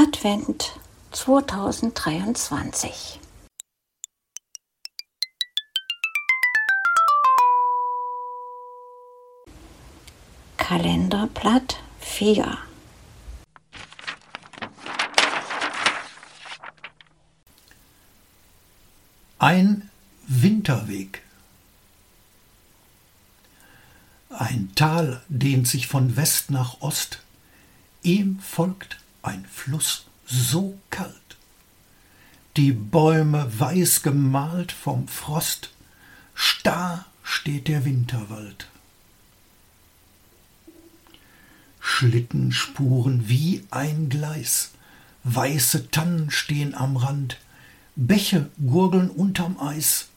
Advent 2023. Kalenderblatt 4 Ein Winterweg. Ein Tal dehnt sich von West nach Ost, ihm folgt ein Fluss so kalt. Die Bäume weiß gemalt vom Frost, starr steht der Winterwald. Schlittenspuren wie ein Gleis, weiße Tannen stehen am Rand, Bäche gurgeln unterm Eis,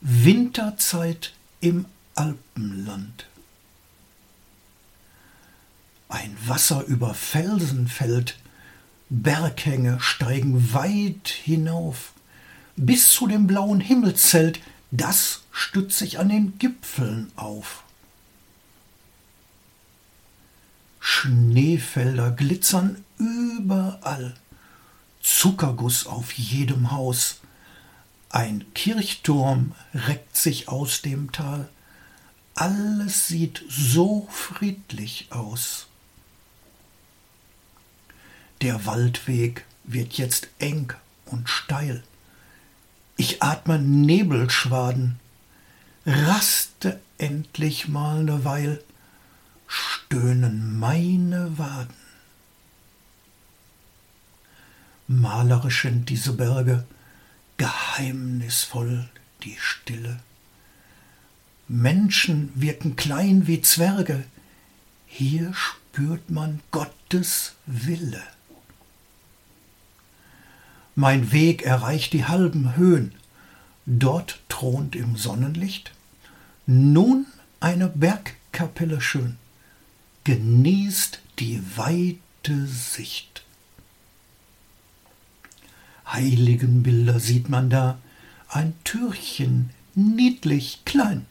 Winterzeit im Alpenland. Ein Wasser über Felsen fällt, Berghänge steigen weit hinauf, bis zu dem blauen Himmelszelt, das stützt sich an den Gipfeln auf. Schneefelder glitzern überall, Zuckerguss auf jedem Haus, ein Kirchturm reckt sich aus dem Tal, alles sieht so friedlich aus. Der Waldweg wird jetzt eng und steil. Ich atme Nebelschwaden, raste endlich mal ne Weil, stöhnen meine Waden. Malerisch sind diese Berge, geheimnisvoll die Stille. Menschen wirken klein wie Zwerge, hier spürt man Gottes Wille. Mein Weg erreicht die halben Höhen. Dort thront im Sonnenlicht nun eine Bergkapelle schön. Genießt die weite Sicht. Heiligenbilder sieht man da, ein Türchen, niedlich klein.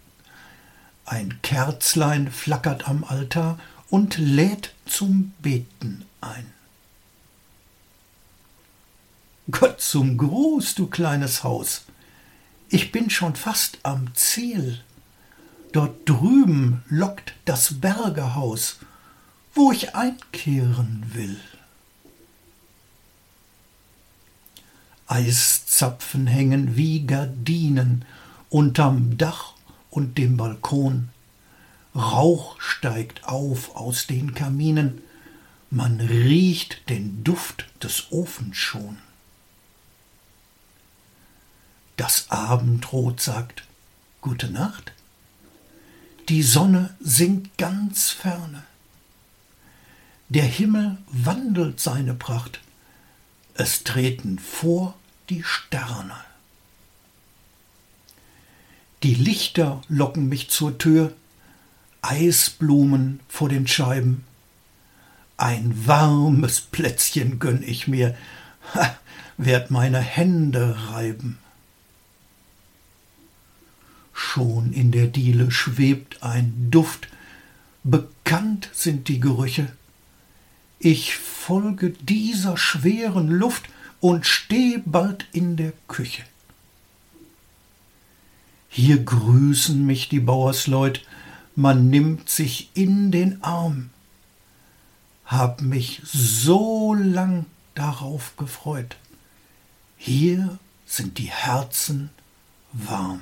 Ein Kerzlein flackert am Altar und lädt zum Beten ein. Gott zum Gruß, du kleines Haus. Ich bin schon fast am Ziel. Dort drüben lockt das Bergerhaus, wo ich einkehren will. Eiszapfen hängen wie Gardinen unterm Dach und dem Balkon. Rauch steigt auf aus den Kaminen, man riecht den Duft des Ofens schon. Das Abendrot sagt Gute Nacht. Die Sonne sinkt ganz ferne. Der Himmel wandelt seine Pracht. Es treten vor die Sterne. Die Lichter locken mich zur Tür, Eisblumen vor den Scheiben. Ein warmes Plätzchen gönn ich mir, ha, werd meine Hände reiben. Schon in der Diele schwebt ein Duft, bekannt sind die Gerüche. Ich folge dieser schweren Luft und steh bald in der Küche. Hier grüßen mich die Bauersleut, man nimmt sich in den Arm. Hab mich so lang darauf gefreut. Hier sind die Herzen warm.